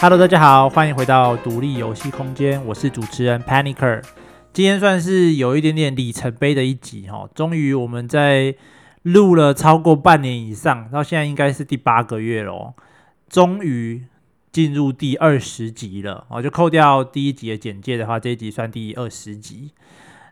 Hello，大家好，欢迎回到独立游戏空间，我是主持人 Panicer。今天算是有一点点里程碑的一集哈，终于我们在录了超过半年以上，到现在应该是第八个月了，终于进入第二十集了哦，就扣掉第一集的简介的话，这一集算第二十集。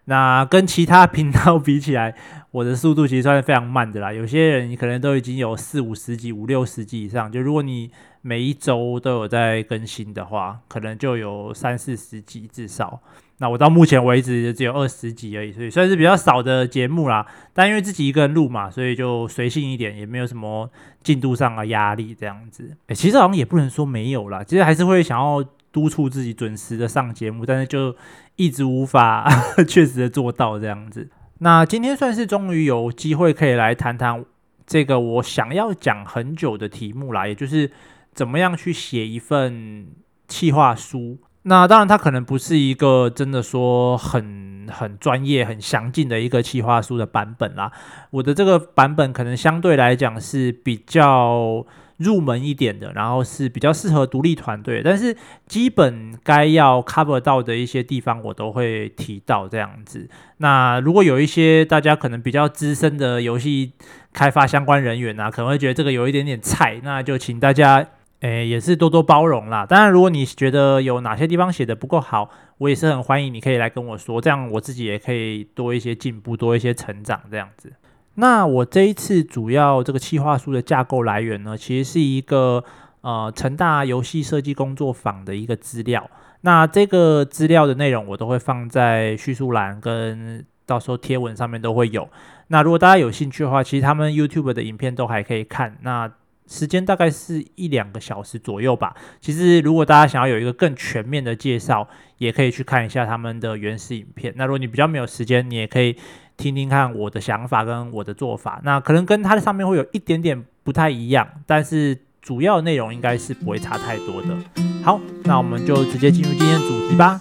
那跟其他频道比起来，我的速度其实算是非常慢的啦。有些人可能都已经有四五十集、五六十集以上。就如果你每一周都有在更新的话，可能就有三四十集至少。那我到目前为止只有二十集而已，所以算是比较少的节目啦。但因为自己一个人录嘛，所以就随性一点，也没有什么进度上的压力这样子。欸，其实好像也不能说没有啦，其实还是会想要督促自己准时的上节目，但是就。一直无法 确实的做到这样子。那今天算是终于有机会可以来谈谈这个我想要讲很久的题目啦，也就是怎么样去写一份企划书。那当然，它可能不是一个真的说很很专业、很详尽的一个企划书的版本啦。我的这个版本可能相对来讲是比较。入门一点的，然后是比较适合独立团队，但是基本该要 cover 到的一些地方，我都会提到这样子。那如果有一些大家可能比较资深的游戏开发相关人员啊，可能会觉得这个有一点点菜，那就请大家诶也是多多包容啦。当然，如果你觉得有哪些地方写的不够好，我也是很欢迎你可以来跟我说，这样我自己也可以多一些进步，多一些成长这样子。那我这一次主要这个企划书的架构来源呢，其实是一个呃成大游戏设计工作坊的一个资料。那这个资料的内容我都会放在叙述栏跟到时候贴文上面都会有。那如果大家有兴趣的话，其实他们 YouTube 的影片都还可以看。那时间大概是一两个小时左右吧。其实如果大家想要有一个更全面的介绍，也可以去看一下他们的原始影片。那如果你比较没有时间，你也可以。听听看我的想法跟我的做法，那可能跟它的上面会有一点点不太一样，但是主要内容应该是不会差太多的。好，那我们就直接进入今天的主题吧。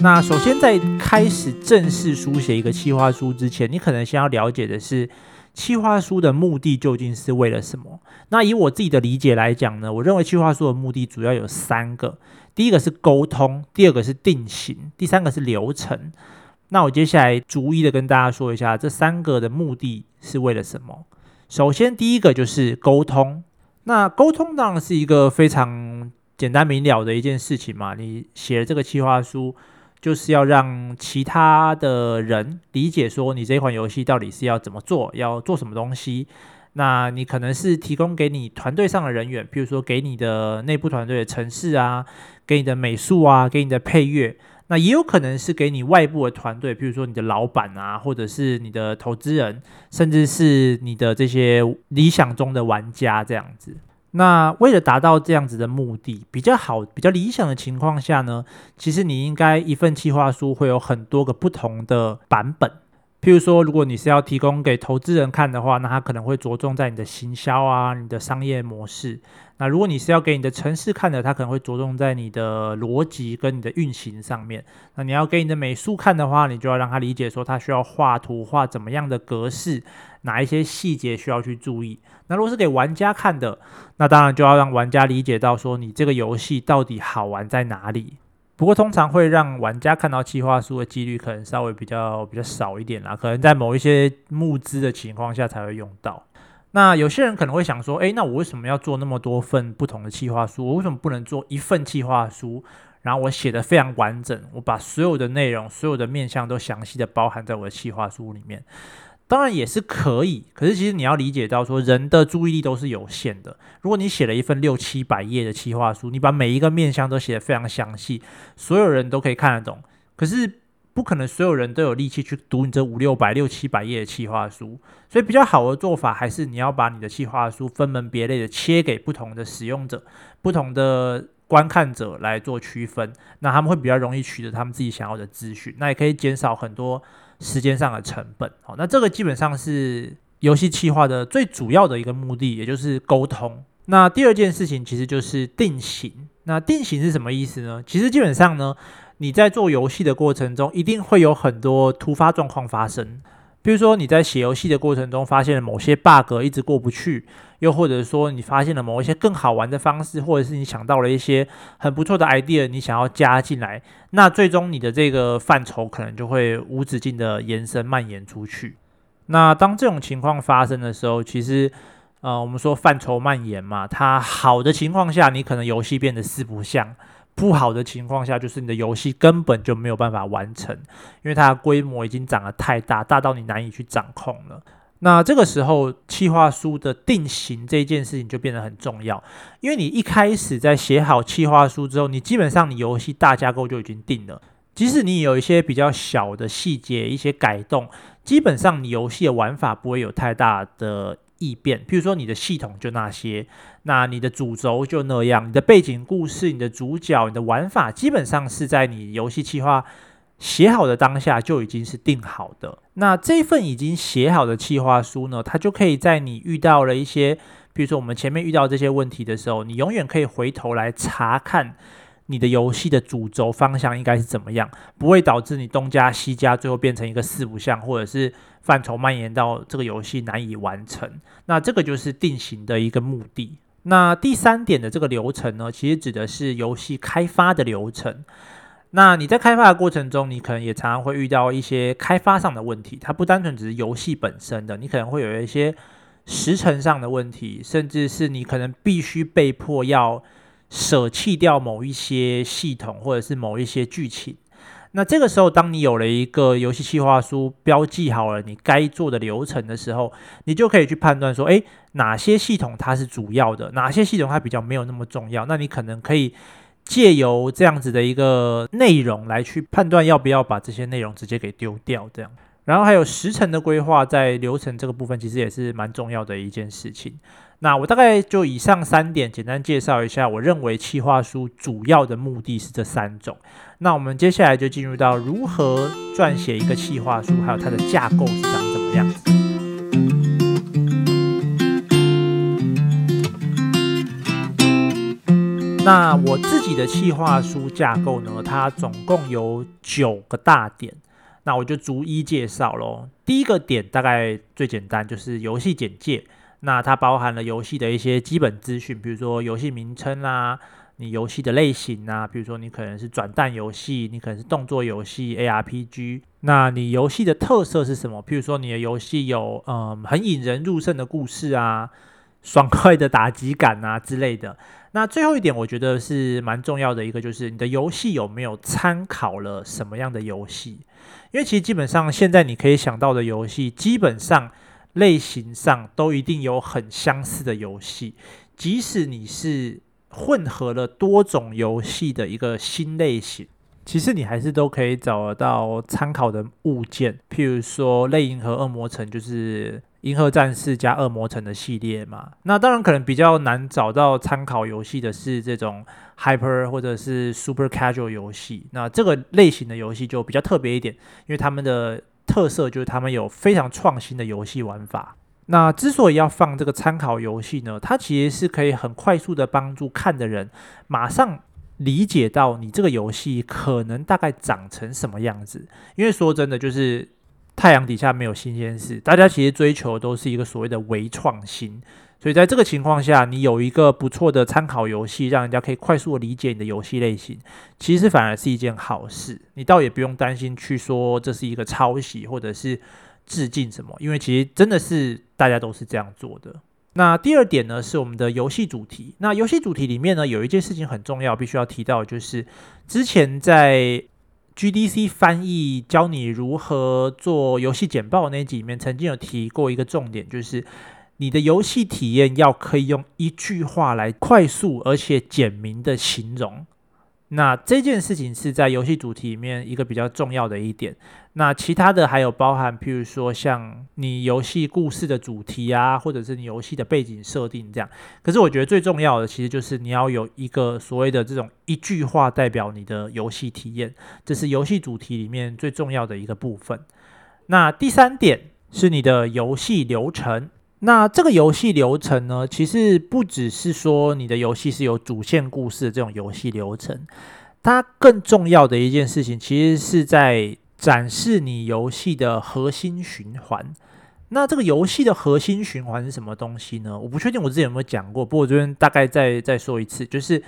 那首先在开始正式书写一个企划书之前，你可能先要了解的是。企划书的目的究竟是为了什么？那以我自己的理解来讲呢，我认为企划书的目的主要有三个：第一个是沟通，第二个是定型，第三个是流程。那我接下来逐一的跟大家说一下这三个的目的是为了什么。首先，第一个就是沟通。那沟通当然是一个非常简单明了的一件事情嘛。你写了这个企划书。就是要让其他的人理解说，你这款游戏到底是要怎么做，要做什么东西。那你可能是提供给你团队上的人员，比如说给你的内部团队的程式啊，给你的美术啊，给你的配乐。那也有可能是给你外部的团队，譬如说你的老板啊，或者是你的投资人，甚至是你的这些理想中的玩家这样子。那为了达到这样子的目的，比较好、比较理想的情况下呢，其实你应该一份计划书会有很多个不同的版本。譬如说，如果你是要提供给投资人看的话，那他可能会着重在你的行销啊、你的商业模式。那如果你是要给你的城市看的，它可能会着重在你的逻辑跟你的运行上面。那你要给你的美术看的话，你就要让他理解说，他需要画图画怎么样的格式，哪一些细节需要去注意。那如果是给玩家看的，那当然就要让玩家理解到说，你这个游戏到底好玩在哪里。不过通常会让玩家看到计划书的几率可能稍微比较比较少一点啦，可能在某一些募资的情况下才会用到。那有些人可能会想说，诶，那我为什么要做那么多份不同的计划书？我为什么不能做一份计划书，然后我写得非常完整，我把所有的内容、所有的面向都详细的包含在我的计划书里面？当然也是可以，可是其实你要理解到说，人的注意力都是有限的。如果你写了一份六七百页的企划书，你把每一个面向都写得非常详细，所有人都可以看得懂，可是。不可能所有人都有力气去读你这五六百、六七百页的企划书，所以比较好的做法还是你要把你的企划书分门别类的切给不同的使用者、不同的观看者来做区分，那他们会比较容易取得他们自己想要的资讯，那也可以减少很多时间上的成本。好，那这个基本上是游戏企划的最主要的一个目的，也就是沟通。那第二件事情其实就是定型。那定型是什么意思呢？其实基本上呢，你在做游戏的过程中，一定会有很多突发状况发生。比如说你在写游戏的过程中，发现了某些 bug 一直过不去，又或者说你发现了某一些更好玩的方式，或者是你想到了一些很不错的 idea，你想要加进来，那最终你的这个范畴可能就会无止境的延伸蔓延出去。那当这种情况发生的时候，其实呃，我们说范畴蔓延嘛，它好的情况下，你可能游戏变得四不像。不好的情况下，就是你的游戏根本就没有办法完成，因为它的规模已经长得太大，大到你难以去掌控了。那这个时候，企划书的定型这件事情就变得很重要，因为你一开始在写好企划书之后，你基本上你游戏大架构就已经定了，即使你有一些比较小的细节、一些改动，基本上你游戏的玩法不会有太大的。异变，譬如说你的系统就那些，那你的主轴就那样，你的背景故事、你的主角、你的玩法，基本上是在你游戏计划写好的当下就已经是定好的。那这份已经写好的计划书呢，它就可以在你遇到了一些，比如说我们前面遇到这些问题的时候，你永远可以回头来查看。你的游戏的主轴方向应该是怎么样？不会导致你东加西加，最后变成一个四不像，或者是范畴蔓延到这个游戏难以完成。那这个就是定型的一个目的。那第三点的这个流程呢，其实指的是游戏开发的流程。那你在开发的过程中，你可能也常常会遇到一些开发上的问题，它不单纯只是游戏本身的，你可能会有一些时程上的问题，甚至是你可能必须被迫要。舍弃掉某一些系统或者是某一些剧情，那这个时候，当你有了一个游戏计划书标记好了你该做的流程的时候，你就可以去判断说，诶，哪些系统它是主要的，哪些系统它比较没有那么重要。那你可能可以借由这样子的一个内容来去判断要不要把这些内容直接给丢掉，这样。然后还有时程的规划，在流程这个部分其实也是蛮重要的一件事情。那我大概就以上三点简单介绍一下，我认为企划书主要的目的是这三种。那我们接下来就进入到如何撰写一个企划书，还有它的架构是长怎么样子。那我自己的企划书架构呢，它总共有九个大点，那我就逐一介绍喽。第一个点大概最简单，就是游戏简介。那它包含了游戏的一些基本资讯，比如说游戏名称啦，你游戏的类型啊，比如说你可能是转蛋游戏，你可能是动作游戏 ARPG，那你游戏的特色是什么？比如说你的游戏有嗯很引人入胜的故事啊，爽快的打击感啊之类的。那最后一点我觉得是蛮重要的一个，就是你的游戏有没有参考了什么样的游戏？因为其实基本上现在你可以想到的游戏，基本上。类型上都一定有很相似的游戏，即使你是混合了多种游戏的一个新类型，其实你还是都可以找得到参考的物件。譬如说，类银河恶魔城就是银河战士加恶魔城的系列嘛。那当然可能比较难找到参考游戏的是这种 Hyper 或者是 Super Casual 游戏。那这个类型的游戏就比较特别一点，因为他们的。特色就是他们有非常创新的游戏玩法。那之所以要放这个参考游戏呢，它其实是可以很快速的帮助看的人马上理解到你这个游戏可能大概长成什么样子。因为说真的，就是太阳底下没有新鲜事，大家其实追求的都是一个所谓的微创新。所以在这个情况下，你有一个不错的参考游戏，让人家可以快速的理解你的游戏类型，其实反而是一件好事。你倒也不用担心去说这是一个抄袭或者是致敬什么，因为其实真的是大家都是这样做的。那第二点呢，是我们的游戏主题。那游戏主题里面呢，有一件事情很重要，必须要提到，就是之前在 GDC 翻译教你如何做游戏简报那集里面，曾经有提过一个重点，就是。你的游戏体验要可以用一句话来快速而且简明的形容，那这件事情是在游戏主题里面一个比较重要的一点。那其他的还有包含，譬如说像你游戏故事的主题啊，或者是你游戏的背景设定这样。可是我觉得最重要的其实就是你要有一个所谓的这种一句话代表你的游戏体验，这是游戏主题里面最重要的一个部分。那第三点。是你的游戏流程。那这个游戏流程呢，其实不只是说你的游戏是有主线故事的这种游戏流程，它更重要的一件事情，其实是在展示你游戏的核心循环。那这个游戏的核心循环是什么东西呢？我不确定我之前有没有讲过，不过我这边大概再再说一次，就是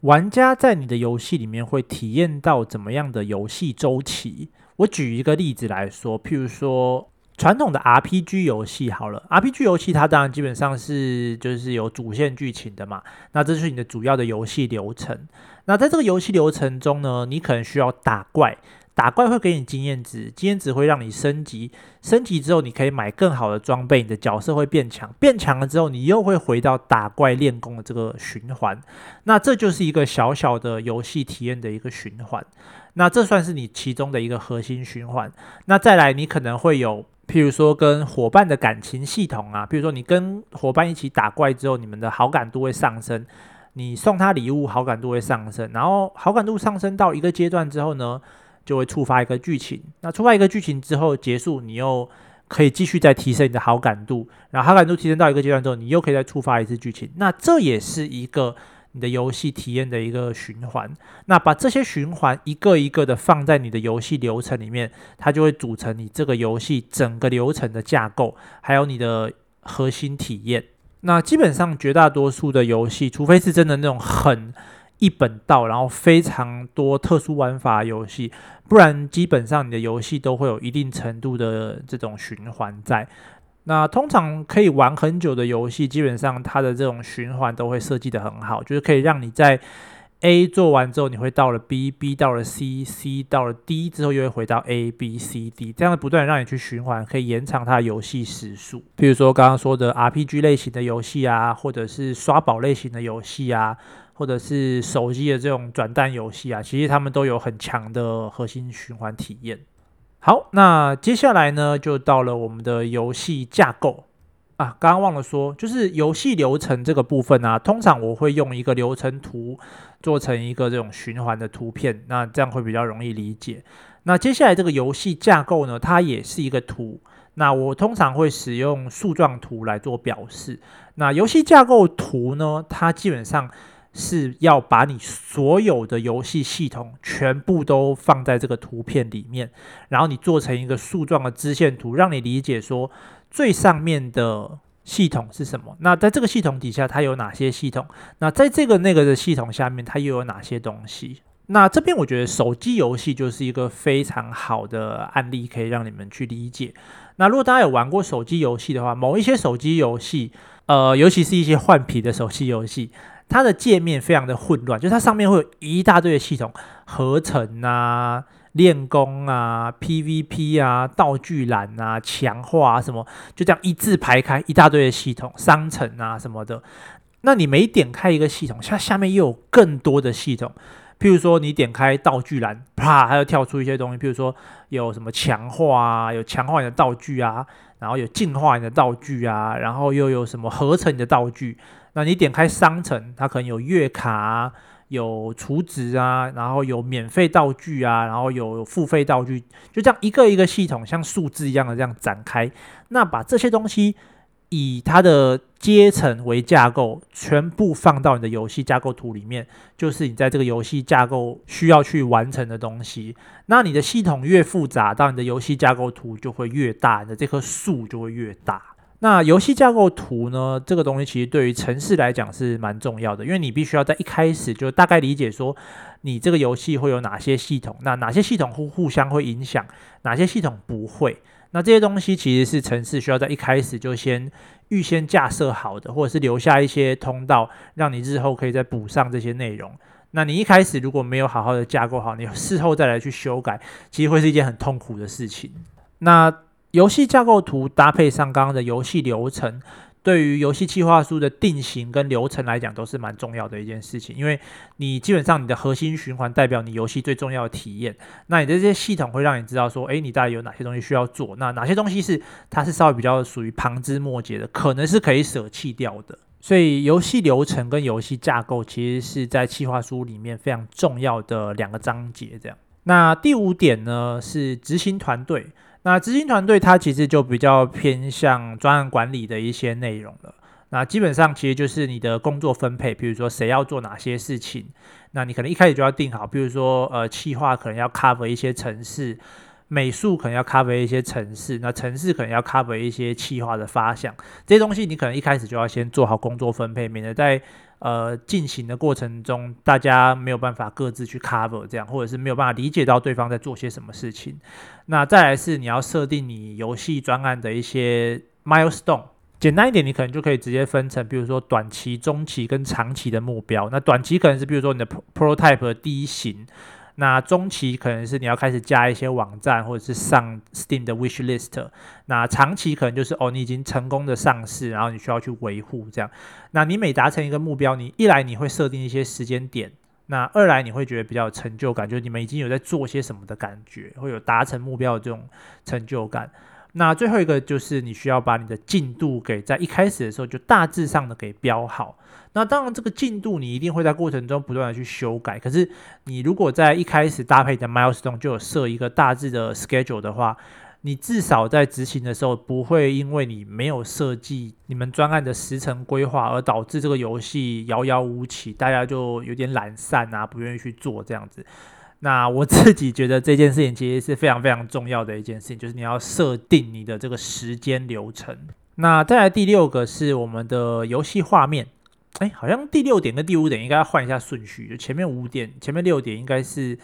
玩家在你的游戏里面会体验到怎么样的游戏周期。我举一个例子来说，譬如说。传统的 RPG 游戏好了，RPG 游戏它当然基本上是就是有主线剧情的嘛，那这是你的主要的游戏流程。那在这个游戏流程中呢，你可能需要打怪，打怪会给你经验值，经验值会让你升级，升级之后你可以买更好的装备，你的角色会变强，变强了之后你又会回到打怪练功的这个循环。那这就是一个小小的游戏体验的一个循环。那这算是你其中的一个核心循环。那再来，你可能会有。譬如说，跟伙伴的感情系统啊，譬如说你跟伙伴一起打怪之后，你们的好感度会上升，你送他礼物，好感度会上升，然后好感度上升到一个阶段之后呢，就会触发一个剧情。那触发一个剧情之后结束，你又可以继续再提升你的好感度，然后好感度提升到一个阶段之后，你又可以再触发一次剧情。那这也是一个。你的游戏体验的一个循环，那把这些循环一个一个的放在你的游戏流程里面，它就会组成你这个游戏整个流程的架构，还有你的核心体验。那基本上绝大多数的游戏，除非是真的那种很一本道，然后非常多特殊玩法游戏，不然基本上你的游戏都会有一定程度的这种循环在。那通常可以玩很久的游戏，基本上它的这种循环都会设计得很好，就是可以让你在 A 做完之后，你会到了 B，B 到了 C，C 到了 D 之后又会回到 A，B，C，D，这样不断让你去循环，可以延长它的游戏时数。比如说刚刚说的 RPG 类型的游戏啊，或者是刷宝类型的游戏啊，或者是手机的这种转蛋游戏啊，其实他们都有很强的核心循环体验。好，那接下来呢，就到了我们的游戏架构啊。刚刚忘了说，就是游戏流程这个部分啊，通常我会用一个流程图做成一个这种循环的图片，那这样会比较容易理解。那接下来这个游戏架构呢，它也是一个图，那我通常会使用树状图来做表示。那游戏架构图呢，它基本上。是要把你所有的游戏系统全部都放在这个图片里面，然后你做成一个树状的支线图，让你理解说最上面的系统是什么。那在这个系统底下，它有哪些系统？那在这个那个的系统下面，它又有哪些东西？那这边我觉得手机游戏就是一个非常好的案例，可以让你们去理解。那如果大家有玩过手机游戏的话，某一些手机游戏，呃，尤其是一些换皮的手机游戏。它的界面非常的混乱，就是它上面会有一大堆的系统，合成啊、练功啊、PVP 啊、道具栏啊、强化啊什么，就这样一字排开一大堆的系统，商城啊什么的。那你每点开一个系统，它下面又有更多的系统。譬如说你点开道具栏，啪，它就跳出一些东西，譬如说有什么强化啊，有强化你的道具啊，然后有进化你的道具啊，然后又有什么合成你的道具。那你点开商城，它可能有月卡，有储值啊，然后有免费道具啊，然后有付费道具，就这样一个一个系统像数字一样的这样展开。那把这些东西以它的阶层为架构，全部放到你的游戏架构图里面，就是你在这个游戏架构需要去完成的东西。那你的系统越复杂，当你的游戏架构图就会越大，你的这棵树就会越大。那游戏架构图呢？这个东西其实对于城市来讲是蛮重要的，因为你必须要在一开始就大概理解说，你这个游戏会有哪些系统，那哪些系统互互相会影响，哪些系统不会。那这些东西其实是城市需要在一开始就先预先架设好的，或者是留下一些通道，让你日后可以再补上这些内容。那你一开始如果没有好好的架构好，你事后再来去修改，其实会是一件很痛苦的事情。那游戏架构图搭配上刚刚的游戏流程，对于游戏计划书的定型跟流程来讲，都是蛮重要的一件事情。因为你基本上你的核心循环代表你游戏最重要的体验，那你的这些系统会让你知道说，诶，你大概有哪些东西需要做，那哪些东西是它是稍微比较属于旁枝末节的，可能是可以舍弃掉的。所以游戏流程跟游戏架构其实是在企划书里面非常重要的两个章节。这样，那第五点呢是执行团队。那执行团队它其实就比较偏向专案管理的一些内容了。那基本上其实就是你的工作分配，比如说谁要做哪些事情，那你可能一开始就要定好，比如说呃，企划可能要 cover 一些城市，美术可能要 cover 一些城市，那城市可能要 cover 一些企划的发想，这些东西你可能一开始就要先做好工作分配，免得在呃进行的过程中大家没有办法各自去 cover 这样，或者是没有办法理解到对方在做些什么事情。那再来是你要设定你游戏专案的一些 milestone。简单一点，你可能就可以直接分成，比如说短期、中期跟长期的目标。那短期可能是比如说你的 prototype 的第一型，那中期可能是你要开始加一些网站或者是上 Steam 的 wish list。那长期可能就是哦，你已经成功的上市，然后你需要去维护这样。那你每达成一个目标，你一来你会设定一些时间点，那二来你会觉得比较有成就感，就是你们已经有在做些什么的感觉，会有达成目标的这种成就感。那最后一个就是你需要把你的进度给在一开始的时候就大致上的给标好。那当然这个进度你一定会在过程中不断的去修改。可是你如果在一开始搭配的 milestone 就有设一个大致的 schedule 的话，你至少在执行的时候不会因为你没有设计你们专案的时程规划而导致这个游戏遥遥无期，大家就有点懒散啊，不愿意去做这样子。那我自己觉得这件事情其实是非常非常重要的一件事情，就是你要设定你的这个时间流程。那再来第六个是我们的游戏画面，哎，好像第六点跟第五点应该要换一下顺序，就前面五点、前面六点应该是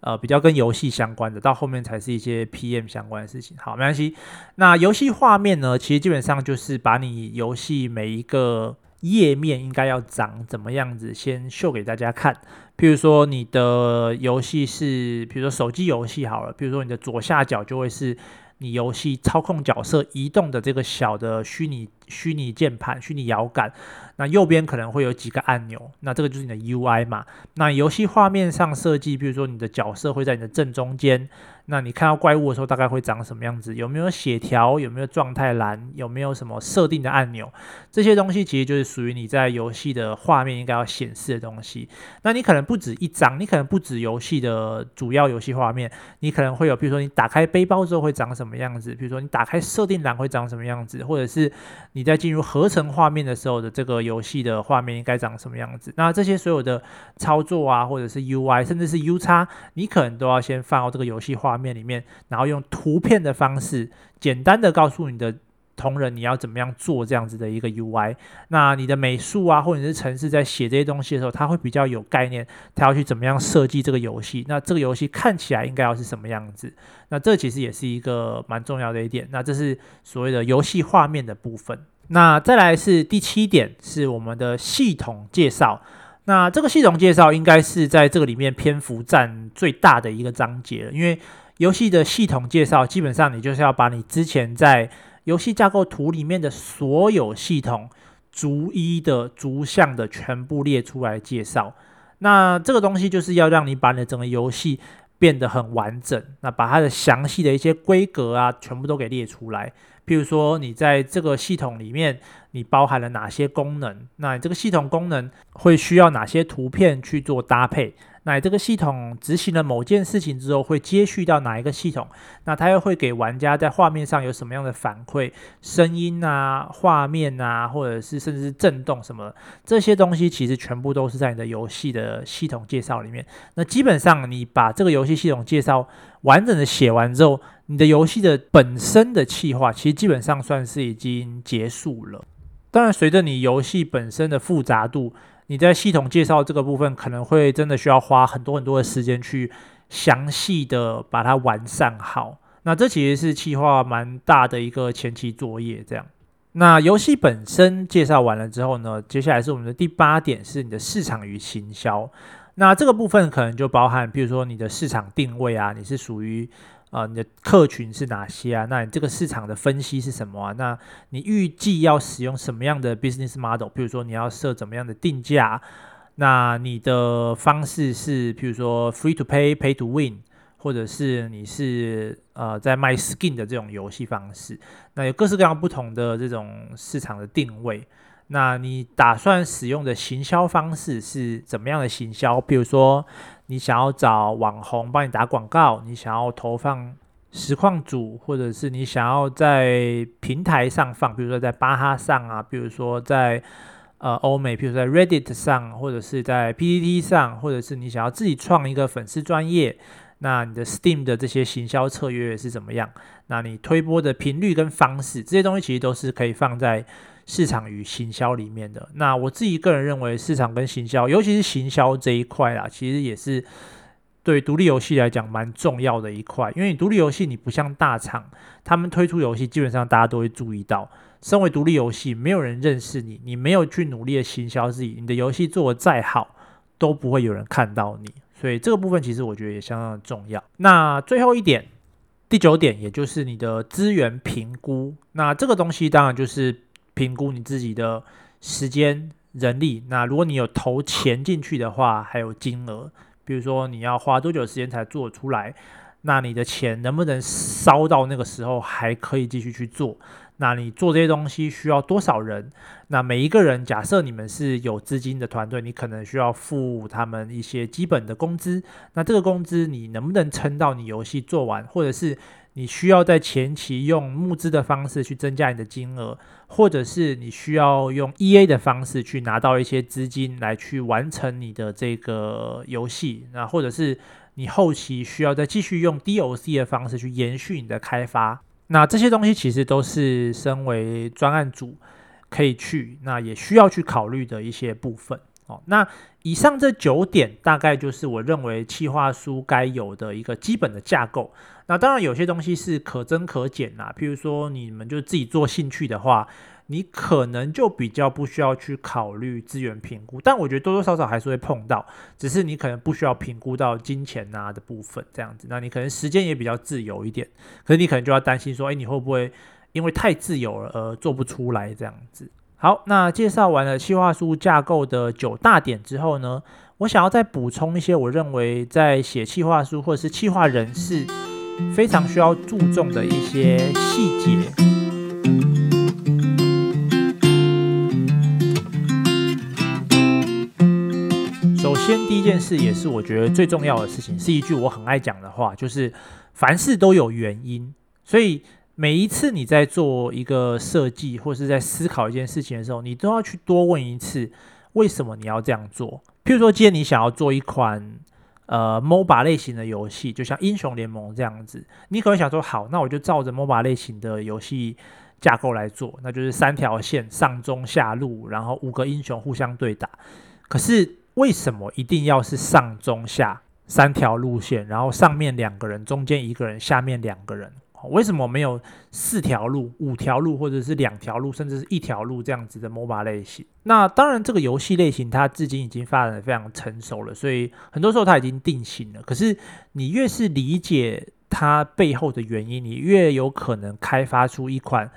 呃比较跟游戏相关的，到后面才是一些 PM 相关的事情。好，没关系。那游戏画面呢，其实基本上就是把你游戏每一个。页面应该要长怎么样子？先秀给大家看。譬如说，你的游戏是，比如说手机游戏好了，比如说你的左下角就会是你游戏操控角色移动的这个小的虚拟虚拟键盘、虚拟摇杆。那右边可能会有几个按钮，那这个就是你的 UI 嘛。那游戏画面上设计，比如说你的角色会在你的正中间。那你看到怪物的时候，大概会长什么样子？有没有血条？有没有状态栏？有没有什么设定的按钮？这些东西其实就是属于你在游戏的画面应该要显示的东西。那你可能不止一张，你可能不止游戏的主要游戏画面，你可能会有，比如说你打开背包之后会长什么样子？比如说你打开设定栏会长什么样子？或者是你你在进入合成画面的时候的这个游戏的画面应该长什么样子？那这些所有的操作啊，或者是 UI，甚至是 U 叉你可能都要先放到这个游戏画面里面，然后用图片的方式，简单的告诉你的同仁你要怎么样做这样子的一个 UI。那你的美术啊，或者是程式在写这些东西的时候，他会比较有概念，他要去怎么样设计这个游戏。那这个游戏看起来应该要是什么样子？那这其实也是一个蛮重要的一点。那这是所谓的游戏画面的部分。那再来是第七点，是我们的系统介绍。那这个系统介绍应该是在这个里面篇幅占最大的一个章节了，因为游戏的系统介绍，基本上你就是要把你之前在游戏架构图里面的所有系统逐一的、逐项的全部列出来介绍。那这个东西就是要让你把你的整个游戏变得很完整，那把它的详细的一些规格啊，全部都给列出来。譬如说，你在这个系统里面，你包含了哪些功能？那你这个系统功能会需要哪些图片去做搭配？那这个系统执行了某件事情之后，会接续到哪一个系统？那它又会给玩家在画面上有什么样的反馈？声音啊、画面啊，或者是甚至是震动什么？这些东西其实全部都是在你的游戏的系统介绍里面。那基本上你把这个游戏系统介绍完整的写完之后，你的游戏的本身的企划其实基本上算是已经结束了。当然，随着你游戏本身的复杂度。你在系统介绍这个部分，可能会真的需要花很多很多的时间去详细的把它完善好。那这其实是企划蛮大的一个前期作业。这样，那游戏本身介绍完了之后呢，接下来是我们的第八点，是你的市场与行销。那这个部分可能就包含，比如说你的市场定位啊，你是属于。啊、你的客群是哪些啊？那你这个市场的分析是什么啊？那你预计要使用什么样的 business model？比如说你要设怎么样的定价？那你的方式是，比如说 free to pay、pay to win，或者是你是呃在卖 skin 的这种游戏方式？那有各式各样不同的这种市场的定位。那你打算使用的行销方式是怎么样的行销？比如说，你想要找网红帮你打广告，你想要投放实况组，或者是你想要在平台上放，比如说在巴哈上啊，比如说在呃欧美，比如说在 Reddit 上，或者是在 PPT 上，或者是你想要自己创一个粉丝专业，那你的 Steam 的这些行销策略是怎么样？那你推播的频率跟方式，这些东西其实都是可以放在市场与行销里面的。那我自己个人认为，市场跟行销，尤其是行销这一块啦，其实也是。对独立游戏来讲，蛮重要的一块，因为你独立游戏你不像大厂，他们推出游戏基本上大家都会注意到。身为独立游戏，没有人认识你，你没有去努力的行销自己，你的游戏做得再好，都不会有人看到你。所以这个部分其实我觉得也相当的重要。那最后一点，第九点，也就是你的资源评估。那这个东西当然就是评估你自己的时间、人力。那如果你有投钱进去的话，还有金额。比如说你要花多久时间才做出来？那你的钱能不能烧到那个时候还可以继续去做？那你做这些东西需要多少人？那每一个人，假设你们是有资金的团队，你可能需要付他们一些基本的工资。那这个工资你能不能撑到你游戏做完？或者是你需要在前期用募资的方式去增加你的金额？或者是你需要用 EA 的方式去拿到一些资金来去完成你的这个游戏，那或者是你后期需要再继续用 D O C 的方式去延续你的开发，那这些东西其实都是身为专案组可以去，那也需要去考虑的一些部分。哦，那以上这九点大概就是我认为企划书该有的一个基本的架构。那当然有些东西是可增可减啦，譬如说你们就自己做兴趣的话，你可能就比较不需要去考虑资源评估。但我觉得多多少少还是会碰到，只是你可能不需要评估到金钱啊的部分这样子。那你可能时间也比较自由一点，可是你可能就要担心说，哎，你会不会因为太自由了而做不出来这样子？好，那介绍完了企划书架构的九大点之后呢，我想要再补充一些我认为在写企划书或者是企划人士非常需要注重的一些细节。先，第一件事也是我觉得最重要的事情，是一句我很爱讲的话，就是凡事都有原因，所以。每一次你在做一个设计或是在思考一件事情的时候，你都要去多问一次，为什么你要这样做？譬如说，今天你想要做一款呃 MOBA 类型的游戏，就像英雄联盟这样子，你可能想说，好，那我就照着 MOBA 类型的游戏架构来做，那就是三条线，上中下路，然后五个英雄互相对打。可是为什么一定要是上中下三条路线，然后上面两个人，中间一个人，下面两个人？为什么没有四条路、五条路，或者是两条路，甚至是一条路这样子的 MOBA 类型？那当然，这个游戏类型它至今已经发展的非常成熟了，所以很多时候它已经定型了。可是你越是理解它背后的原因，你越有可能开发出一款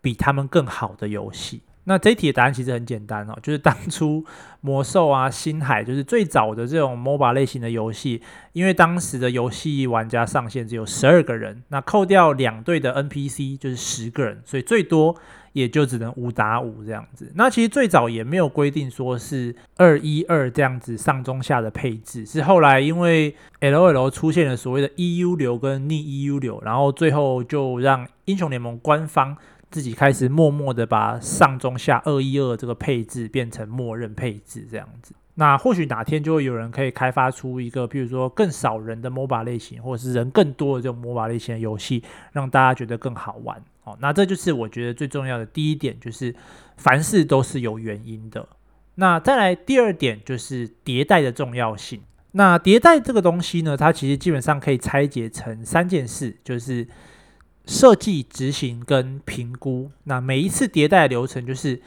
比他们更好的游戏。那这一题的答案其实很简单哦，就是当初魔兽啊、星海，就是最早的这种 MOBA 类型的游戏，因为当时的游戏玩家上限只有十二个人，那扣掉两队的 NPC 就是十个人，所以最多也就只能五打五这样子。那其实最早也没有规定说是二一二这样子上中下的配置，是后来因为 LOL 出现了所谓的 EU 流跟逆 EU 流，然后最后就让英雄联盟官方。自己开始默默的把上中下二一二这个配置变成默认配置这样子，那或许哪天就会有人可以开发出一个，譬如说更少人的 MOBA 类型，或者是人更多的这种 MOBA 类型的游戏，让大家觉得更好玩。哦，那这就是我觉得最重要的第一点，就是凡事都是有原因的。那再来第二点就是迭代的重要性。那迭代这个东西呢，它其实基本上可以拆解成三件事，就是。设计、执行跟评估，那每一次迭代的流程就是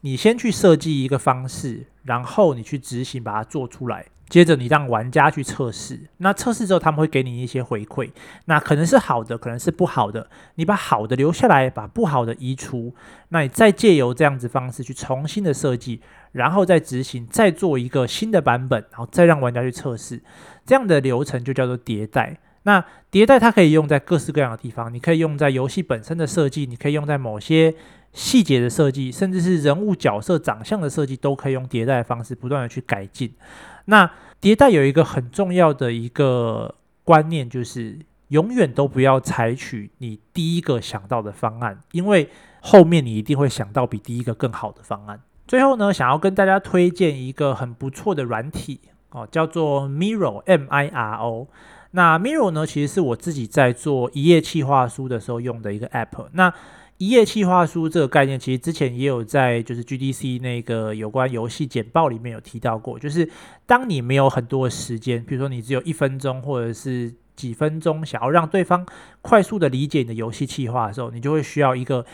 你先去设计一个方式，然后你去执行，把它做出来，接着你让玩家去测试。那测试之后，他们会给你一些回馈，那可能是好的，可能是不好的。你把好的留下来，把不好的移除。那你再借由这样子方式去重新的设计，然后再执行，再做一个新的版本，然后再让玩家去测试。这样的流程就叫做迭代。那迭代它可以用在各式各样的地方，你可以用在游戏本身的设计，你可以用在某些细节的设计，甚至是人物角色长相的设计，都可以用迭代的方式不断的去改进。那迭代有一个很重要的一个观念，就是永远都不要采取你第一个想到的方案，因为后面你一定会想到比第一个更好的方案。最后呢，想要跟大家推荐一个很不错的软体哦，叫做 Miro，M-I-R-O。那 Miro 呢，其实是我自己在做一页企划书的时候用的一个 App。那一页企划书这个概念，其实之前也有在就是 GDC 那个有关游戏简报里面有提到过，就是当你没有很多时间，比如说你只有一分钟或者是几分钟，想要让对方快速的理解你的游戏企划的时候，你就会需要一个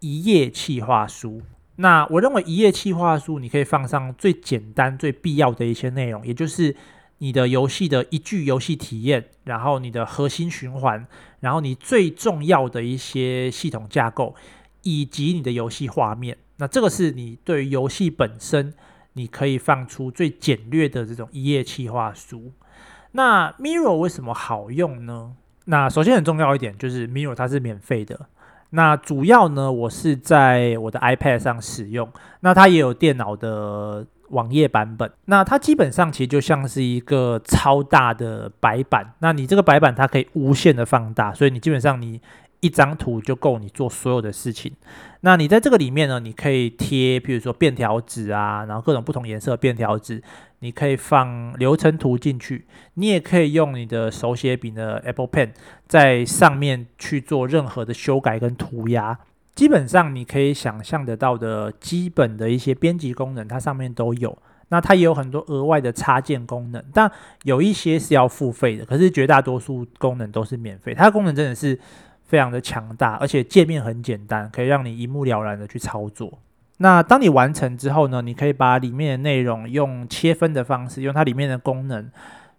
一页企划书。那我认为一页企划书，你可以放上最简单、最必要的一些内容，也就是你的游戏的一句游戏体验，然后你的核心循环，然后你最重要的一些系统架构，以及你的游戏画面。那这个是你对于游戏本身，你可以放出最简略的这种一页企划书。那 Mirror 为什么好用呢？那首先很重要一点就是 Mirror 它是免费的。那主要呢，我是在我的 iPad 上使用，那它也有电脑的网页版本。那它基本上其实就像是一个超大的白板，那你这个白板它可以无限的放大，所以你基本上你一张图就够你做所有的事情。那你在这个里面呢，你可以贴，比如说便条纸啊，然后各种不同颜色的便条纸。你可以放流程图进去，你也可以用你的手写笔的 Apple Pen 在上面去做任何的修改跟涂鸦。基本上你可以想象得到的基本的一些编辑功能，它上面都有。那它也有很多额外的插件功能，但有一些是要付费的。可是绝大多数功能都是免费。它的功能真的是非常的强大，而且界面很简单，可以让你一目了然的去操作。那当你完成之后呢，你可以把里面的内容用切分的方式，用它里面的功能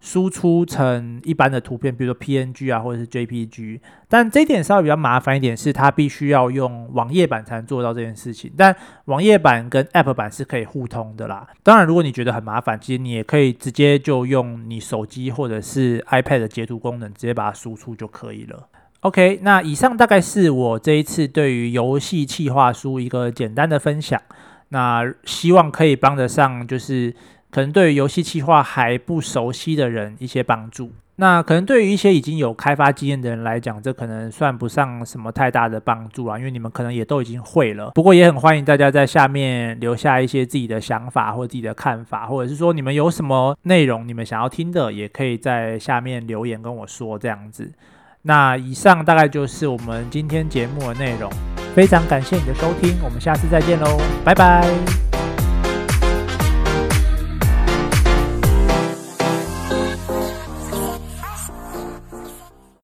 输出成一般的图片，比如说 PNG 啊，或者是 JPG。但这一点稍微比较麻烦一点，是它必须要用网页版才能做到这件事情。但网页版跟 App 版是可以互通的啦。当然，如果你觉得很麻烦，其实你也可以直接就用你手机或者是 iPad 的截图功能，直接把它输出就可以了。OK，那以上大概是我这一次对于游戏企划书一个简单的分享。那希望可以帮得上，就是可能对于游戏企划还不熟悉的人一些帮助。那可能对于一些已经有开发经验的人来讲，这可能算不上什么太大的帮助啊，因为你们可能也都已经会了。不过也很欢迎大家在下面留下一些自己的想法或自己的看法，或者是说你们有什么内容你们想要听的，也可以在下面留言跟我说这样子。那以上大概就是我们今天节目的内容，非常感谢你的收听，我们下次再见喽，拜拜。